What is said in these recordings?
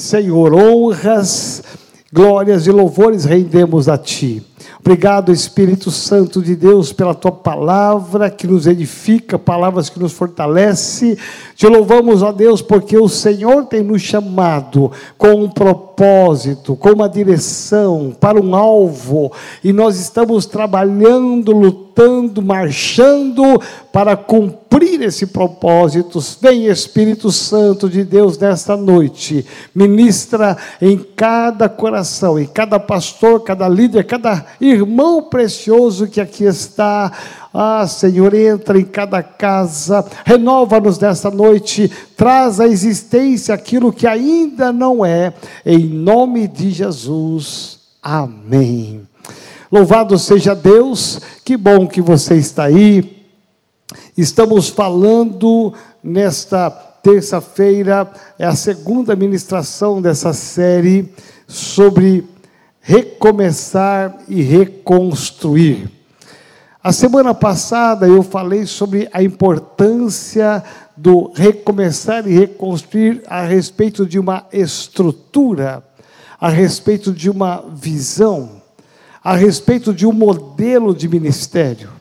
Senhor, honras, glórias e louvores rendemos a Ti. Obrigado, Espírito Santo de Deus, pela tua palavra que nos edifica, palavras que nos fortalece. Te louvamos, ó Deus, porque o Senhor tem nos chamado com um propósito, com uma direção, para um alvo, e nós estamos trabalhando, lutando, marchando para cumprir esse propósito. Vem, Espírito Santo de Deus, nesta noite, ministra em cada coração, em cada pastor, cada líder, cada irmão precioso que aqui está. Ah, Senhor, entra em cada casa, renova-nos nesta noite, traz à existência aquilo que ainda não é, em nome de Jesus. Amém. Louvado seja Deus, que bom que você está aí. Estamos falando nesta terça-feira, é a segunda ministração dessa série sobre recomeçar e reconstruir. A semana passada eu falei sobre a importância do recomeçar e reconstruir a respeito de uma estrutura, a respeito de uma visão, a respeito de um modelo de ministério.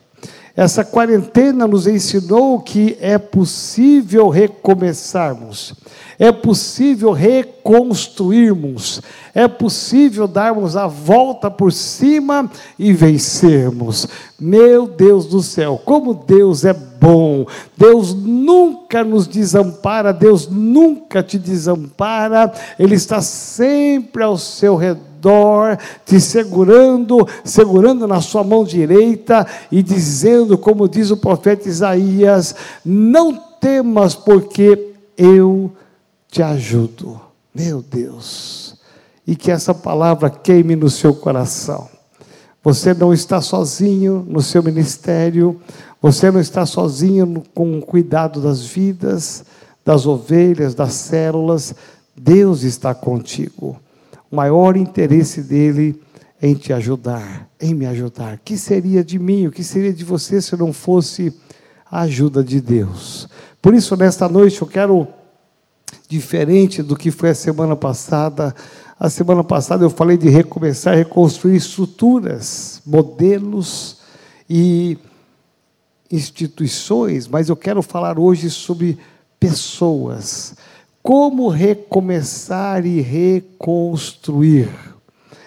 Essa quarentena nos ensinou que é possível recomeçarmos, é possível reconstruirmos, é possível darmos a volta por cima e vencermos. Meu Deus do céu, como Deus é bom, Deus nunca nos desampara, Deus nunca te desampara, Ele está sempre ao seu redor redor, te segurando, segurando na sua mão direita e dizendo, como diz o profeta Isaías: Não temas, porque eu te ajudo. Meu Deus, e que essa palavra queime no seu coração. Você não está sozinho no seu ministério, você não está sozinho com o cuidado das vidas, das ovelhas, das células. Deus está contigo o maior interesse dele em te ajudar, em me ajudar. O que seria de mim, o que seria de você se não fosse a ajuda de Deus? Por isso, nesta noite, eu quero, diferente do que foi a semana passada, a semana passada eu falei de recomeçar, reconstruir estruturas, modelos e instituições, mas eu quero falar hoje sobre pessoas como recomeçar e reconstruir.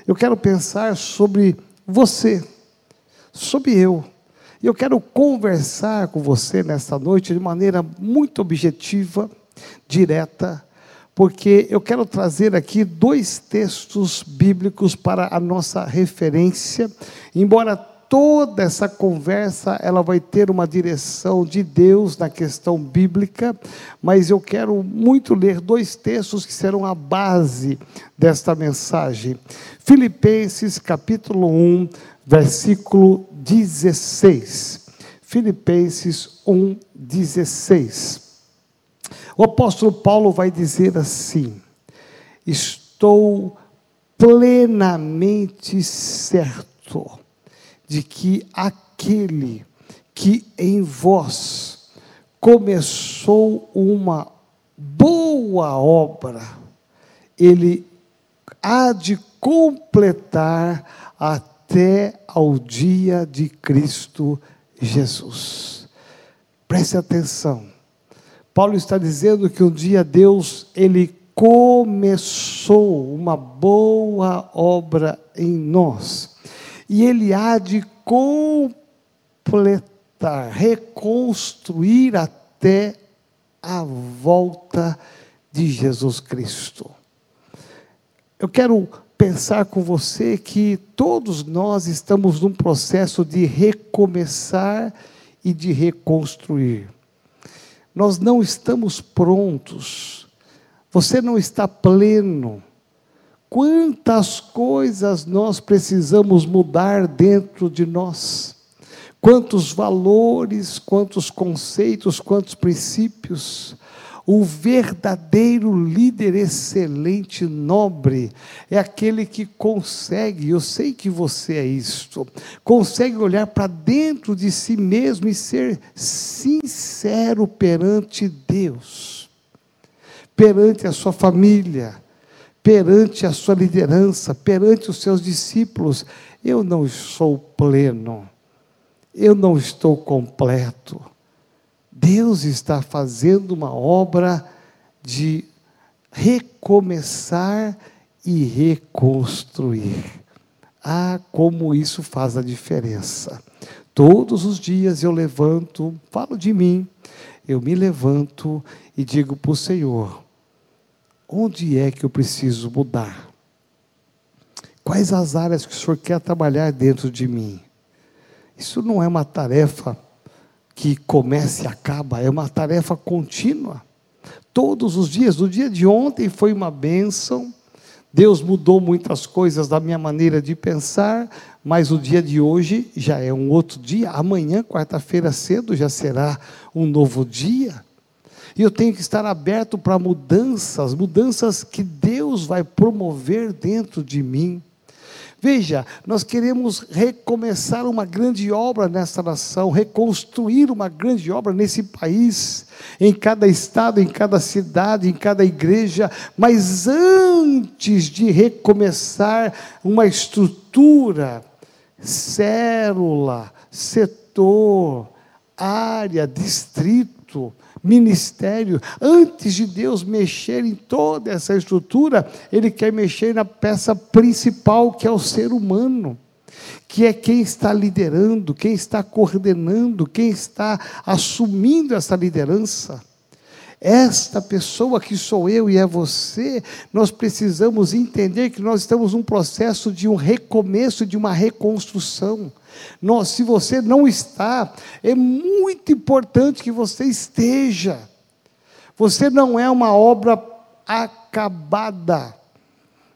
Eu quero pensar sobre você, sobre eu. E eu quero conversar com você nesta noite de maneira muito objetiva, direta, porque eu quero trazer aqui dois textos bíblicos para a nossa referência, embora toda essa conversa ela vai ter uma direção de Deus na questão bíblica, mas eu quero muito ler dois textos que serão a base desta mensagem. Filipenses capítulo 1, versículo 16. Filipenses 1, 16. O apóstolo Paulo vai dizer assim: Estou plenamente certo de que aquele que em vós começou uma boa obra, ele há de completar até ao dia de Cristo Jesus. Preste atenção. Paulo está dizendo que um dia Deus ele começou uma boa obra em nós e ele há de completar, reconstruir até a volta de Jesus Cristo. Eu quero pensar com você que todos nós estamos num processo de recomeçar e de reconstruir. Nós não estamos prontos, você não está pleno Quantas coisas nós precisamos mudar dentro de nós? Quantos valores, quantos conceitos, quantos princípios? O verdadeiro líder excelente, nobre, é aquele que consegue, eu sei que você é isto, consegue olhar para dentro de si mesmo e ser sincero perante Deus, perante a sua família, perante a sua liderança, perante os seus discípulos, eu não sou pleno, eu não estou completo. Deus está fazendo uma obra de recomeçar e reconstruir. Ah, como isso faz a diferença. Todos os dias eu levanto, falo de mim, eu me levanto e digo para o Senhor: onde é que eu preciso mudar? Quais as áreas que o Senhor quer trabalhar dentro de mim? Isso não é uma tarefa que começa e acaba, é uma tarefa contínua. Todos os dias, o dia de ontem foi uma bênção, Deus mudou muitas coisas da minha maneira de pensar, mas o dia de hoje já é um outro dia. Amanhã, quarta-feira cedo, já será um novo dia. E eu tenho que estar aberto para mudanças, mudanças que Deus vai promover dentro de mim. Veja, nós queremos recomeçar uma grande obra nessa nação, reconstruir uma grande obra nesse país, em cada estado, em cada cidade, em cada igreja, mas antes de recomeçar uma estrutura, célula, setor, área, distrito, ministério, antes de Deus mexer em toda essa estrutura, Ele quer mexer na peça principal, que é o ser humano, que é quem está liderando, quem está coordenando, quem está assumindo essa liderança. Esta pessoa que sou eu e é você, nós precisamos entender que nós estamos num processo de um recomeço, de uma reconstrução. Nós, se você não está, é muito importante que você esteja. Você não é uma obra acabada.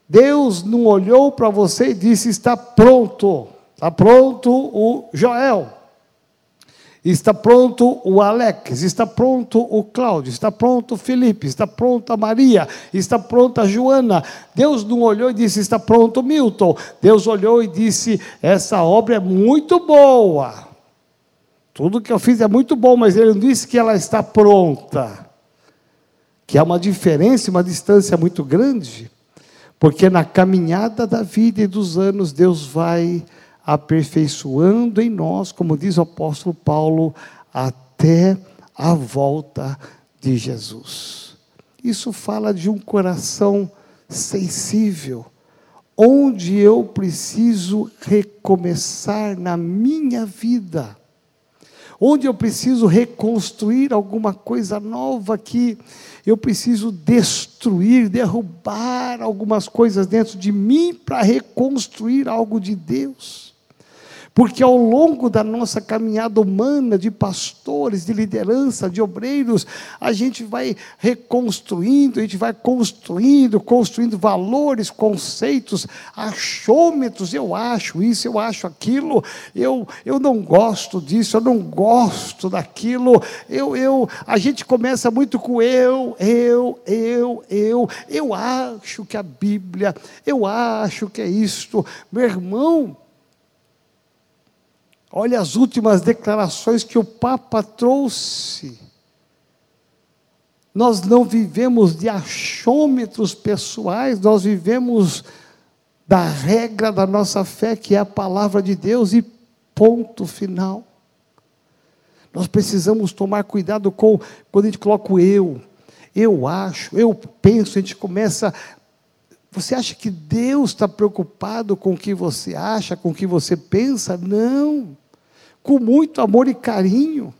Deus não olhou para você e disse: está pronto. Está pronto o Joel. Está pronto o Alex, está pronto o Cláudio, está pronto o Felipe, está pronto a Maria, está pronta a Joana. Deus não olhou e disse: está pronto o Milton. Deus olhou e disse: essa obra é muito boa. Tudo que eu fiz é muito bom, mas ele não disse que ela está pronta. Que há uma diferença, uma distância muito grande, porque na caminhada da vida e dos anos, Deus vai aperfeiçoando em nós, como diz o apóstolo Paulo, até a volta de Jesus. Isso fala de um coração sensível, onde eu preciso recomeçar na minha vida, onde eu preciso reconstruir alguma coisa nova que eu preciso destruir, derrubar algumas coisas dentro de mim para reconstruir algo de Deus. Porque ao longo da nossa caminhada humana de pastores, de liderança, de obreiros, a gente vai reconstruindo, a gente vai construindo, construindo valores, conceitos, achômetros. Eu acho isso, eu acho aquilo, eu, eu não gosto disso, eu não gosto daquilo. Eu, eu, a gente começa muito com eu, eu, eu, eu. Eu acho que a Bíblia, eu acho que é isto. Meu irmão, Olha as últimas declarações que o Papa trouxe. Nós não vivemos de achômetros pessoais, nós vivemos da regra da nossa fé, que é a palavra de Deus, e ponto final. Nós precisamos tomar cuidado com quando a gente coloca o eu. Eu acho, eu penso, a gente começa você acha que Deus está preocupado com o que você acha, com o que você pensa? Não com muito amor e carinho.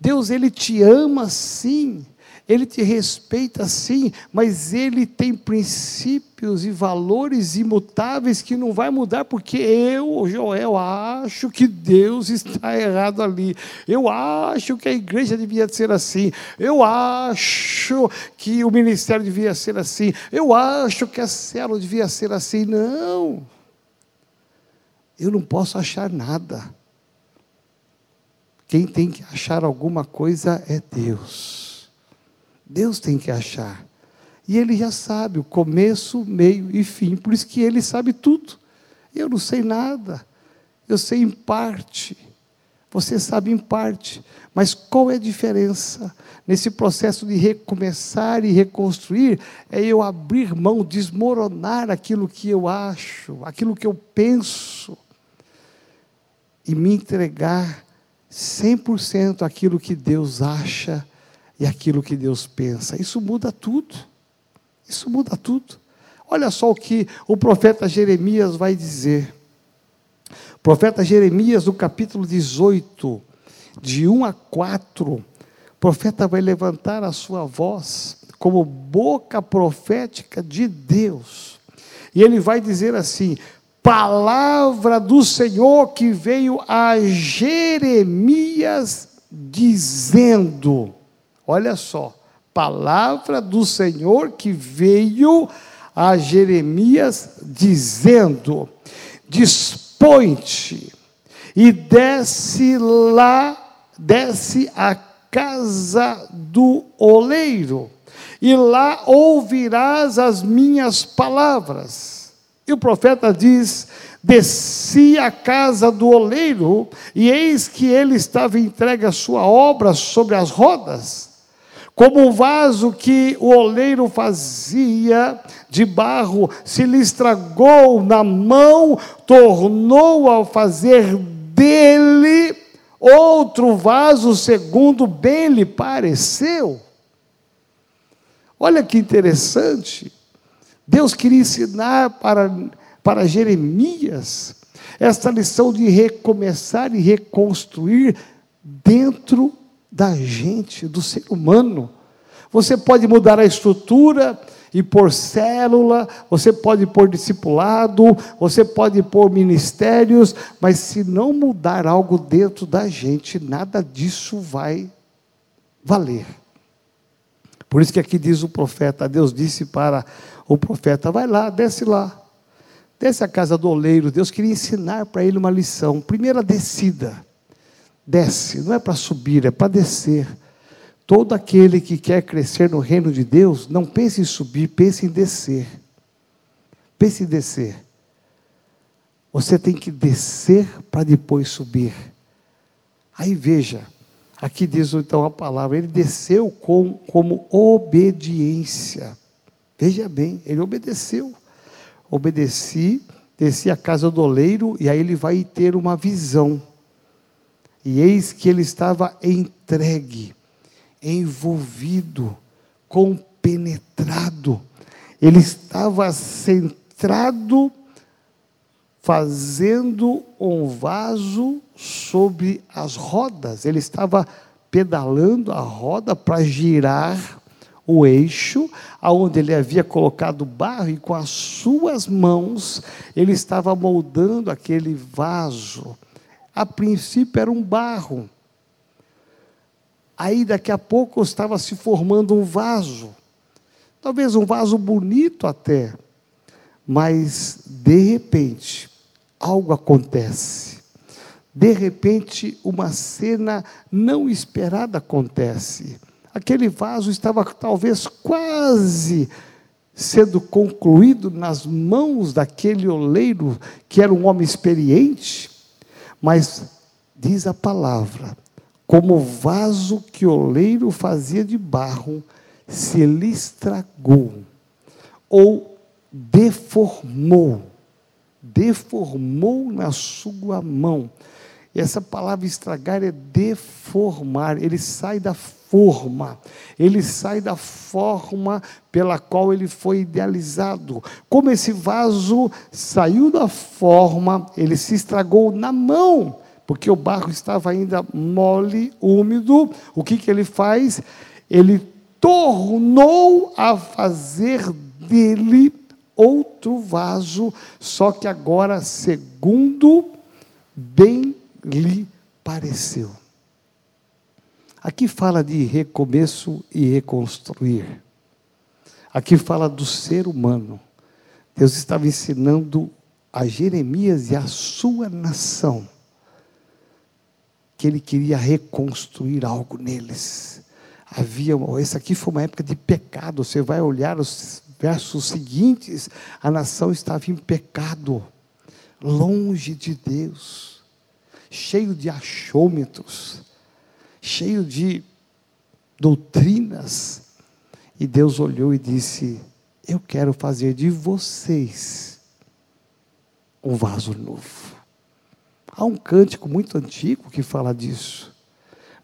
Deus, Ele te ama sim, Ele te respeita sim, mas Ele tem princípios e valores imutáveis que não vai mudar, porque eu, Joel, acho que Deus está errado ali. Eu acho que a igreja devia ser assim. Eu acho que o ministério devia ser assim. Eu acho que a célula devia ser assim. Não. Eu não posso achar nada. Quem tem que achar alguma coisa é Deus. Deus tem que achar. E Ele já sabe o começo, meio e fim. Por isso que Ele sabe tudo. Eu não sei nada. Eu sei em parte. Você sabe em parte, mas qual é a diferença? Nesse processo de recomeçar e reconstruir, é eu abrir mão, desmoronar aquilo que eu acho, aquilo que eu penso, e me entregar 100% aquilo que Deus acha e aquilo que Deus pensa. Isso muda tudo. Isso muda tudo. Olha só o que o profeta Jeremias vai dizer. O profeta Jeremias, no capítulo 18, de 1 a 4, o profeta vai levantar a sua voz como boca profética de Deus. E ele vai dizer assim: palavra do Senhor que veio a Jeremias dizendo: olha só, palavra do Senhor que veio a Jeremias, dizendo: Dispõe-te e desce lá, desce à casa do oleiro, e lá ouvirás as minhas palavras. E o profeta diz: Desci à casa do oleiro, e eis que ele estava entregue a sua obra sobre as rodas como o vaso que o oleiro fazia de barro se lhe estragou na mão, tornou a fazer dele outro vaso segundo bem lhe pareceu. Olha que interessante. Deus queria ensinar para, para Jeremias esta lição de recomeçar e reconstruir dentro da gente, do ser humano. Você pode mudar a estrutura e pôr célula, você pode pôr discipulado, você pode pôr ministérios, mas se não mudar algo dentro da gente, nada disso vai valer. Por isso que aqui diz o profeta, Deus disse para o profeta: vai lá, desce lá. Desce a casa do oleiro. Deus queria ensinar para ele uma lição. Primeira descida. Desce, não é para subir, é para descer. Todo aquele que quer crescer no reino de Deus, não pense em subir, pense em descer. Pense em descer. Você tem que descer para depois subir. Aí veja, aqui diz então a palavra, ele desceu com, como obediência. Veja bem, ele obedeceu. Obedeci, desci a casa do oleiro, e aí ele vai ter uma visão. E eis que ele estava entregue, envolvido, compenetrado. Ele estava centrado, fazendo um vaso sobre as rodas. Ele estava pedalando a roda para girar o eixo, aonde ele havia colocado barro e com as suas mãos ele estava moldando aquele vaso a princípio era um barro. Aí daqui a pouco estava se formando um vaso. Talvez um vaso bonito até. Mas de repente, algo acontece. De repente, uma cena não esperada acontece. Aquele vaso estava talvez quase sendo concluído nas mãos daquele oleiro, que era um homem experiente, mas diz a palavra, como vaso que o oleiro fazia de barro, se lhe estragou ou deformou, deformou na sua mão. E essa palavra estragar é deformar, ele sai da forma, ele sai da forma pela qual ele foi idealizado. Como esse vaso saiu da forma, ele se estragou na mão, porque o barro estava ainda mole, úmido. O que, que ele faz? Ele tornou a fazer dele outro vaso, só que agora segundo bem lhe pareceu. Aqui fala de recomeço e reconstruir. Aqui fala do ser humano. Deus estava ensinando a Jeremias e a sua nação que ele queria reconstruir algo neles. Havia, essa aqui foi uma época de pecado. Você vai olhar os versos seguintes, a nação estava em pecado, longe de Deus cheio de achômetros, cheio de doutrinas. E Deus olhou e disse: Eu quero fazer de vocês um vaso novo. Há um cântico muito antigo que fala disso.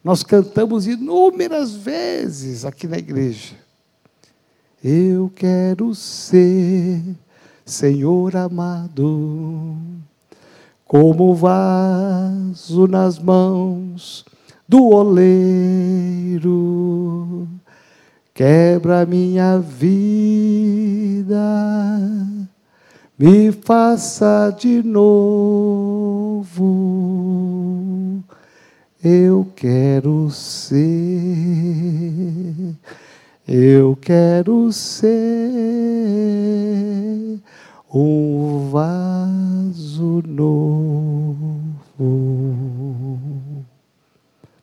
Nós cantamos inúmeras vezes aqui na igreja. Eu quero ser, Senhor amado, como vaso nas mãos do oleiro. Quebra minha vida, me faça de novo. Eu quero ser, eu quero ser um vaso novo.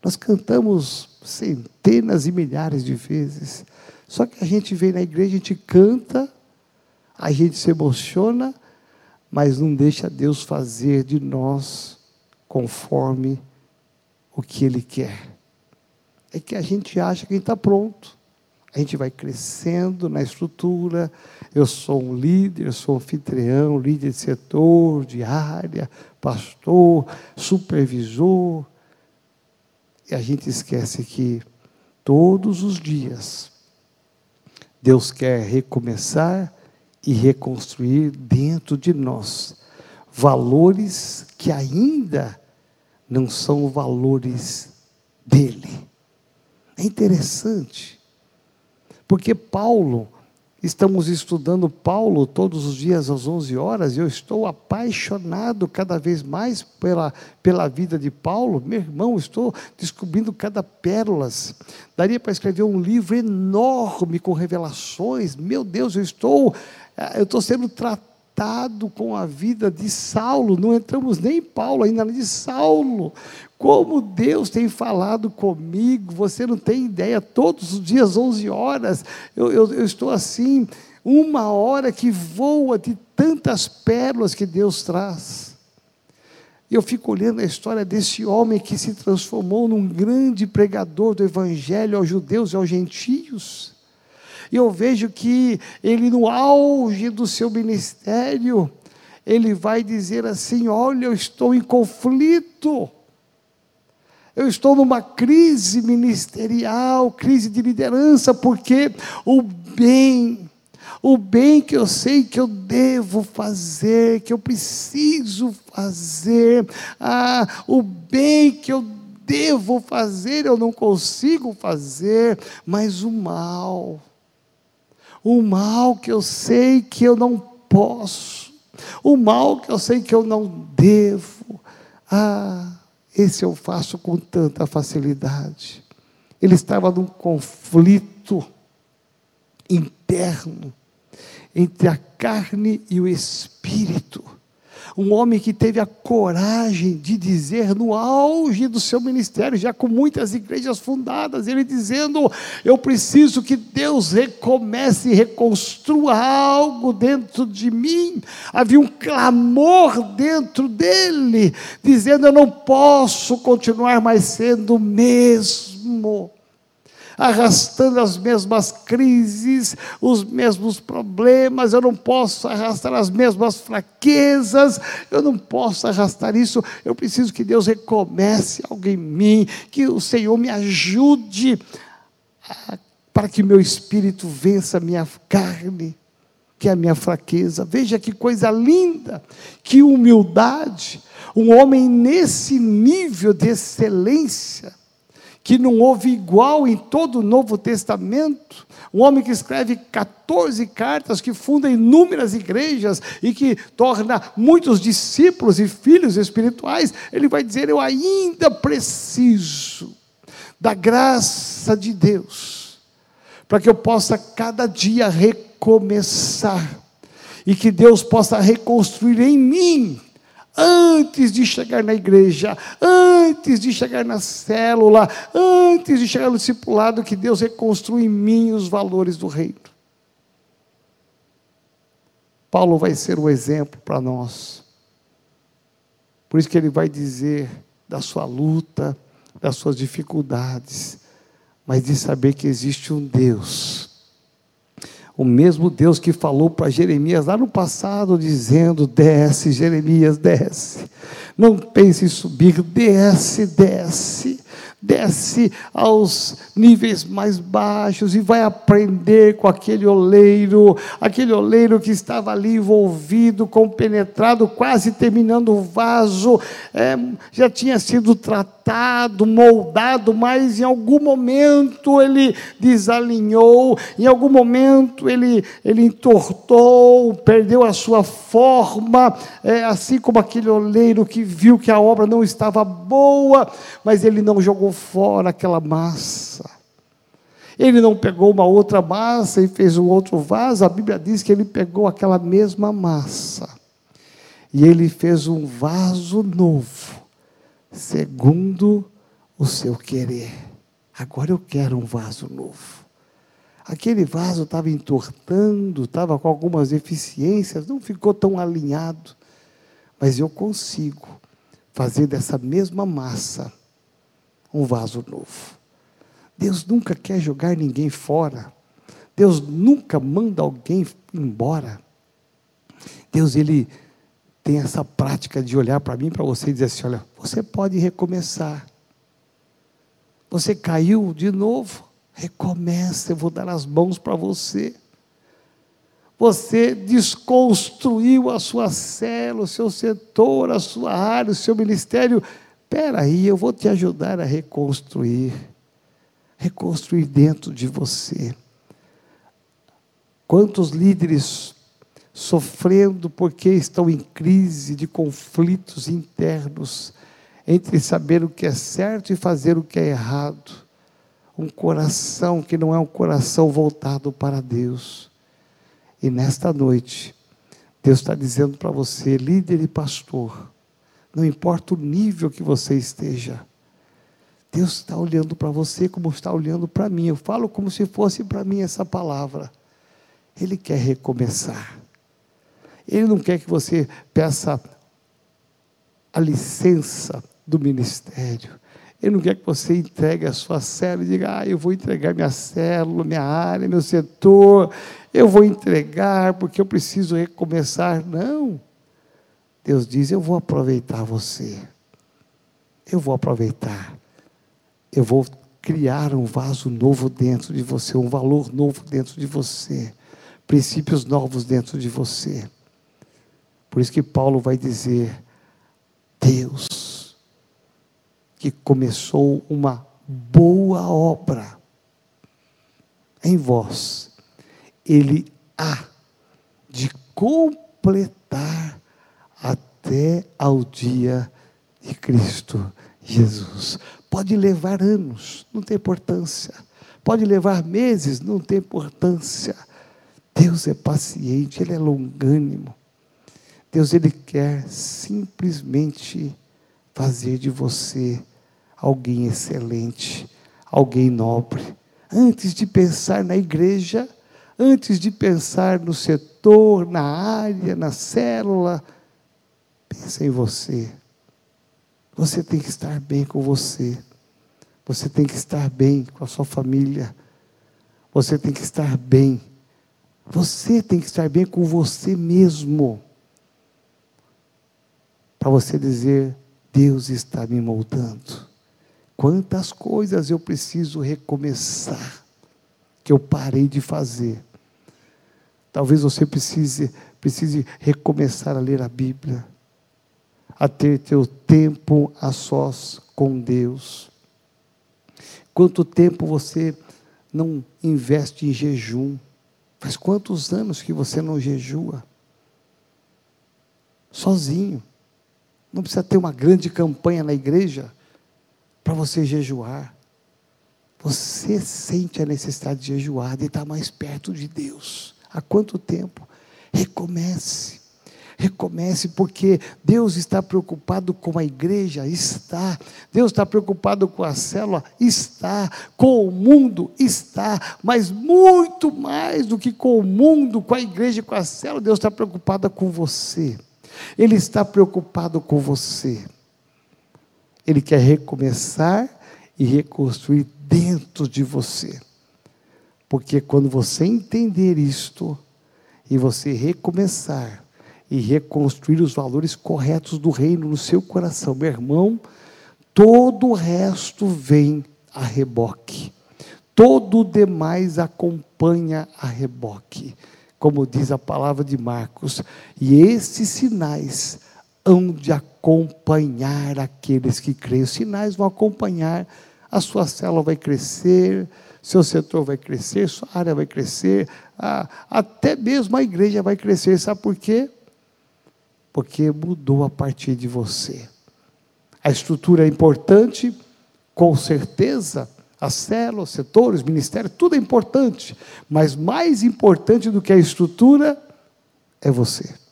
Nós cantamos centenas e milhares de vezes. Só que a gente vem na igreja, a gente canta, a gente se emociona, mas não deixa Deus fazer de nós conforme o que Ele quer. É que a gente acha que está pronto. A gente vai crescendo na estrutura. Eu sou um líder, eu sou anfitrião, líder de setor, de área, pastor, supervisor. E a gente esquece que todos os dias Deus quer recomeçar e reconstruir dentro de nós valores que ainda não são valores dele. É interessante, porque Paulo, Estamos estudando Paulo todos os dias às 11 horas e eu estou apaixonado cada vez mais pela, pela vida de Paulo. Meu irmão, estou descobrindo cada pérolas. Daria para escrever um livro enorme com revelações. Meu Deus, eu estou, eh, eu estou sendo tratado com a vida de Saulo. Não entramos nem em Paulo ainda, de Saulo. Como Deus tem falado comigo, você não tem ideia, todos os dias, 11 horas, eu, eu, eu estou assim, uma hora que voa de tantas pérolas que Deus traz. Eu fico olhando a história desse homem que se transformou num grande pregador do Evangelho aos judeus e aos gentios. E eu vejo que ele, no auge do seu ministério, ele vai dizer assim: Olha, eu estou em conflito. Eu estou numa crise ministerial, crise de liderança, porque o bem, o bem que eu sei que eu devo fazer, que eu preciso fazer, ah, o bem que eu devo fazer, eu não consigo fazer, mas o mal, o mal que eu sei que eu não posso, o mal que eu sei que eu não devo, ah, esse eu faço com tanta facilidade. Ele estava num conflito interno entre a carne e o espírito um homem que teve a coragem de dizer no auge do seu ministério, já com muitas igrejas fundadas, ele dizendo: Eu preciso que Deus recomece e reconstrua algo dentro de mim. Havia um clamor dentro dele, dizendo: Eu não posso continuar mais sendo o mesmo arrastando as mesmas crises, os mesmos problemas, eu não posso arrastar as mesmas fraquezas, eu não posso arrastar isso, eu preciso que Deus recomece algo em mim, que o Senhor me ajude para que meu espírito vença a minha carne, que é a minha fraqueza. Veja que coisa linda, que humildade, um homem nesse nível de excelência que não houve igual em todo o Novo Testamento. Um homem que escreve 14 cartas, que funda inúmeras igrejas e que torna muitos discípulos e filhos espirituais. Ele vai dizer: Eu ainda preciso da graça de Deus, para que eu possa cada dia recomeçar e que Deus possa reconstruir em mim antes de chegar na igreja, antes de chegar na célula, antes de chegar no discipulado, que Deus reconstrui em mim os valores do reino. Paulo vai ser o exemplo para nós. Por isso que ele vai dizer da sua luta, das suas dificuldades, mas de saber que existe um Deus. O mesmo Deus que falou para Jeremias lá no passado, dizendo: desce, Jeremias, desce. Não pense em subir, desce, desce desce aos níveis mais baixos e vai aprender com aquele oleiro, aquele oleiro que estava ali envolvido, compenetrado, quase terminando o vaso, é, já tinha sido tratado, moldado, mas em algum momento ele desalinhou, em algum momento ele, ele entortou, perdeu a sua forma, é, assim como aquele oleiro que viu que a obra não estava boa, mas ele não jogou fora aquela massa. Ele não pegou uma outra massa e fez um outro vaso, a Bíblia diz que ele pegou aquela mesma massa. E ele fez um vaso novo, segundo o seu querer. Agora eu quero um vaso novo. Aquele vaso estava entortando, estava com algumas deficiências, não ficou tão alinhado. Mas eu consigo fazer dessa mesma massa um vaso novo. Deus nunca quer jogar ninguém fora. Deus nunca manda alguém embora. Deus, ele tem essa prática de olhar para mim, para você e dizer assim: olha, você pode recomeçar. Você caiu de novo, recomeça, eu vou dar as mãos para você. Você desconstruiu a sua célula, o seu setor, a sua área, o seu ministério Espera aí, eu vou te ajudar a reconstruir. Reconstruir dentro de você. Quantos líderes sofrendo porque estão em crise de conflitos internos entre saber o que é certo e fazer o que é errado. Um coração que não é um coração voltado para Deus. E nesta noite, Deus está dizendo para você, líder e pastor, não importa o nível que você esteja. Deus está olhando para você como está olhando para mim. Eu falo como se fosse para mim essa palavra. Ele quer recomeçar. Ele não quer que você peça a licença do ministério. Ele não quer que você entregue a sua célula e diga, ah, eu vou entregar minha célula, minha área, meu setor, eu vou entregar porque eu preciso recomeçar. Não. Deus diz: Eu vou aproveitar você. Eu vou aproveitar. Eu vou criar um vaso novo dentro de você, um valor novo dentro de você, princípios novos dentro de você. Por isso que Paulo vai dizer: Deus, que começou uma boa obra em vós, Ele há de completar até ao dia de Cristo Jesus. Pode levar anos, não tem importância. Pode levar meses, não tem importância. Deus é paciente, Ele é longânimo. Deus, Ele quer simplesmente fazer de você alguém excelente, alguém nobre. Antes de pensar na igreja, antes de pensar no setor, na área, na célula, Pensa em você. Você tem que estar bem com você. Você tem que estar bem com a sua família. Você tem que estar bem. Você tem que estar bem com você mesmo. Para você dizer: Deus está me moldando. Quantas coisas eu preciso recomeçar que eu parei de fazer. Talvez você precise, precise recomeçar a ler a Bíblia a ter teu tempo a sós com Deus. Quanto tempo você não investe em jejum? Faz quantos anos que você não jejua? Sozinho. Não precisa ter uma grande campanha na igreja para você jejuar. Você sente a necessidade de jejuar, de estar mais perto de Deus. Há quanto tempo? Recomece. Recomece, porque Deus está preocupado com a igreja, está. Deus está preocupado com a célula, está. Com o mundo, está. Mas muito mais do que com o mundo, com a igreja com a célula, Deus está preocupado com você. Ele está preocupado com você. Ele quer recomeçar e reconstruir dentro de você. Porque quando você entender isto e você recomeçar e reconstruir os valores corretos do reino no seu coração, meu irmão, todo o resto vem a reboque. Todo o demais acompanha a reboque, como diz a palavra de Marcos. E esses sinais hão de acompanhar aqueles que creem. Os sinais vão acompanhar, a sua célula vai crescer, seu setor vai crescer, sua área vai crescer, a, até mesmo a igreja vai crescer. Sabe por quê? Porque mudou a partir de você. A estrutura é importante, com certeza, as células, setores, ministérios, tudo é importante, mas mais importante do que a estrutura é você.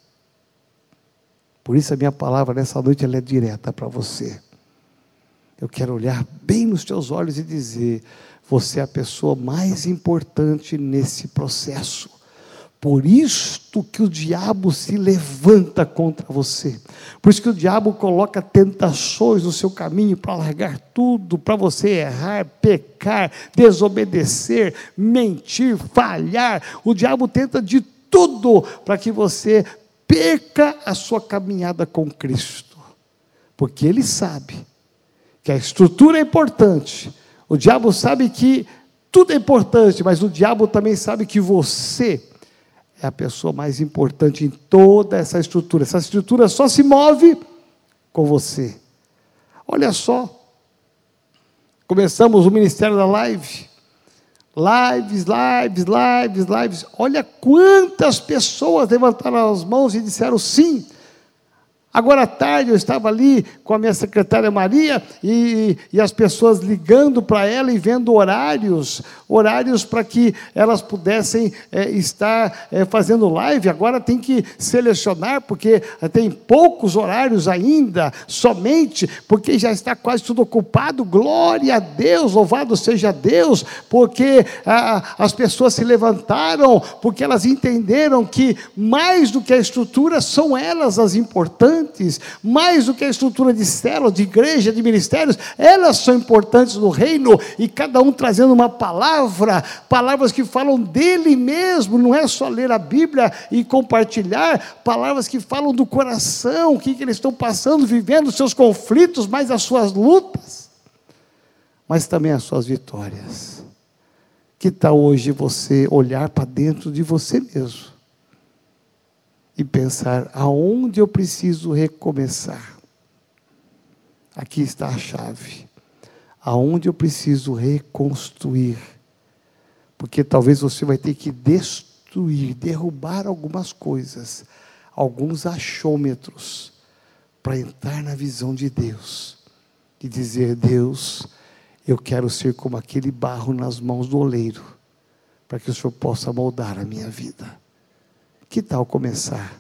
Por isso a minha palavra nessa noite ela é direta para você. Eu quero olhar bem nos teus olhos e dizer: você é a pessoa mais importante nesse processo. Por isto que o diabo se levanta contra você. Por isso que o diabo coloca tentações no seu caminho para largar tudo, para você errar, pecar, desobedecer, mentir, falhar. O diabo tenta de tudo para que você perca a sua caminhada com Cristo. Porque ele sabe que a estrutura é importante. O diabo sabe que tudo é importante, mas o diabo também sabe que você é a pessoa mais importante em toda essa estrutura. Essa estrutura só se move com você. Olha só. Começamos o ministério da live. Lives, lives, lives, lives. Olha quantas pessoas levantaram as mãos e disseram sim. Agora à tarde eu estava ali com a minha secretária Maria e, e as pessoas ligando para ela e vendo horários, horários para que elas pudessem é, estar é, fazendo live. Agora tem que selecionar, porque tem poucos horários ainda, somente, porque já está quase tudo ocupado. Glória a Deus, louvado seja Deus, porque ah, as pessoas se levantaram, porque elas entenderam que mais do que a estrutura são elas as importantes importantes, mais do que a estrutura de células, de igreja, de ministérios, elas são importantes no reino, e cada um trazendo uma palavra, palavras que falam dele mesmo, não é só ler a Bíblia e compartilhar, palavras que falam do coração, o que, que eles estão passando, vivendo, seus conflitos, mas as suas lutas, mas também as suas vitórias. Que tal hoje você olhar para dentro de você mesmo? E pensar aonde eu preciso recomeçar. Aqui está a chave. Aonde eu preciso reconstruir. Porque talvez você vai ter que destruir, derrubar algumas coisas, alguns achômetros, para entrar na visão de Deus e dizer: Deus, eu quero ser como aquele barro nas mãos do oleiro, para que o Senhor possa moldar a minha vida. Que tal começar?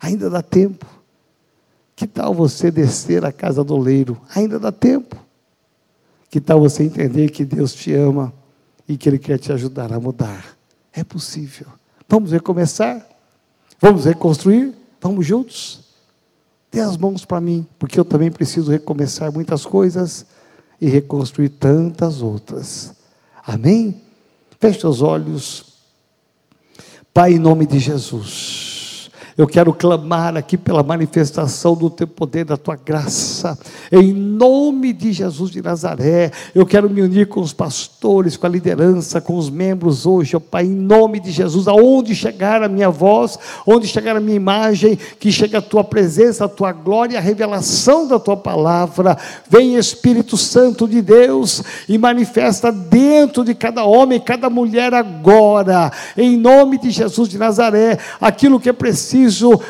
Ainda dá tempo. Que tal você descer à casa do leiro? Ainda dá tempo. Que tal você entender que Deus te ama e que Ele quer te ajudar a mudar? É possível. Vamos recomeçar? Vamos reconstruir? Vamos juntos? Dê as mãos para mim, porque eu também preciso recomeçar muitas coisas e reconstruir tantas outras. Amém? Feche os olhos. Pai, em nome de Jesus. Eu quero clamar aqui pela manifestação do teu poder, da tua graça, em nome de Jesus de Nazaré. Eu quero me unir com os pastores, com a liderança, com os membros hoje, ó Pai, em nome de Jesus, aonde chegar a minha voz, onde chegar a minha imagem, que chegue a tua presença, a tua glória, a revelação da tua palavra. Vem Espírito Santo de Deus e manifesta dentro de cada homem, cada mulher agora, em nome de Jesus de Nazaré, aquilo que é preciso preciso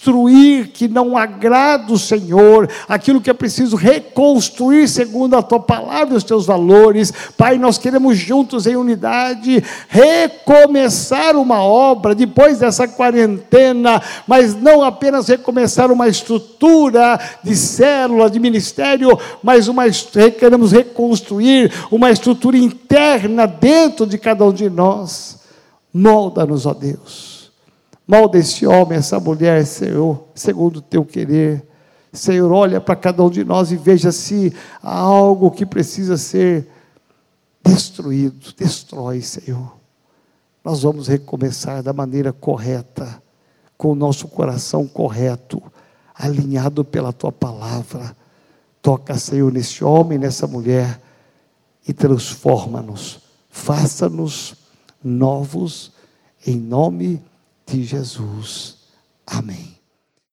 destruir que não agrada o Senhor, aquilo que é preciso reconstruir segundo a tua palavra e os teus valores. Pai, nós queremos juntos em unidade recomeçar uma obra depois dessa quarentena, mas não apenas recomeçar uma estrutura de célula, de ministério, mas uma queremos reconstruir uma estrutura interna dentro de cada um de nós. Molda-nos, ó Deus Molda esse homem, essa mulher, Senhor, segundo o teu querer, Senhor, olha para cada um de nós e veja se há algo que precisa ser destruído. Destrói, Senhor. Nós vamos recomeçar da maneira correta, com o nosso coração correto, alinhado pela tua palavra. Toca, Senhor, nesse homem, nessa mulher e transforma-nos. Faça-nos novos em nome de Jesus. Amém.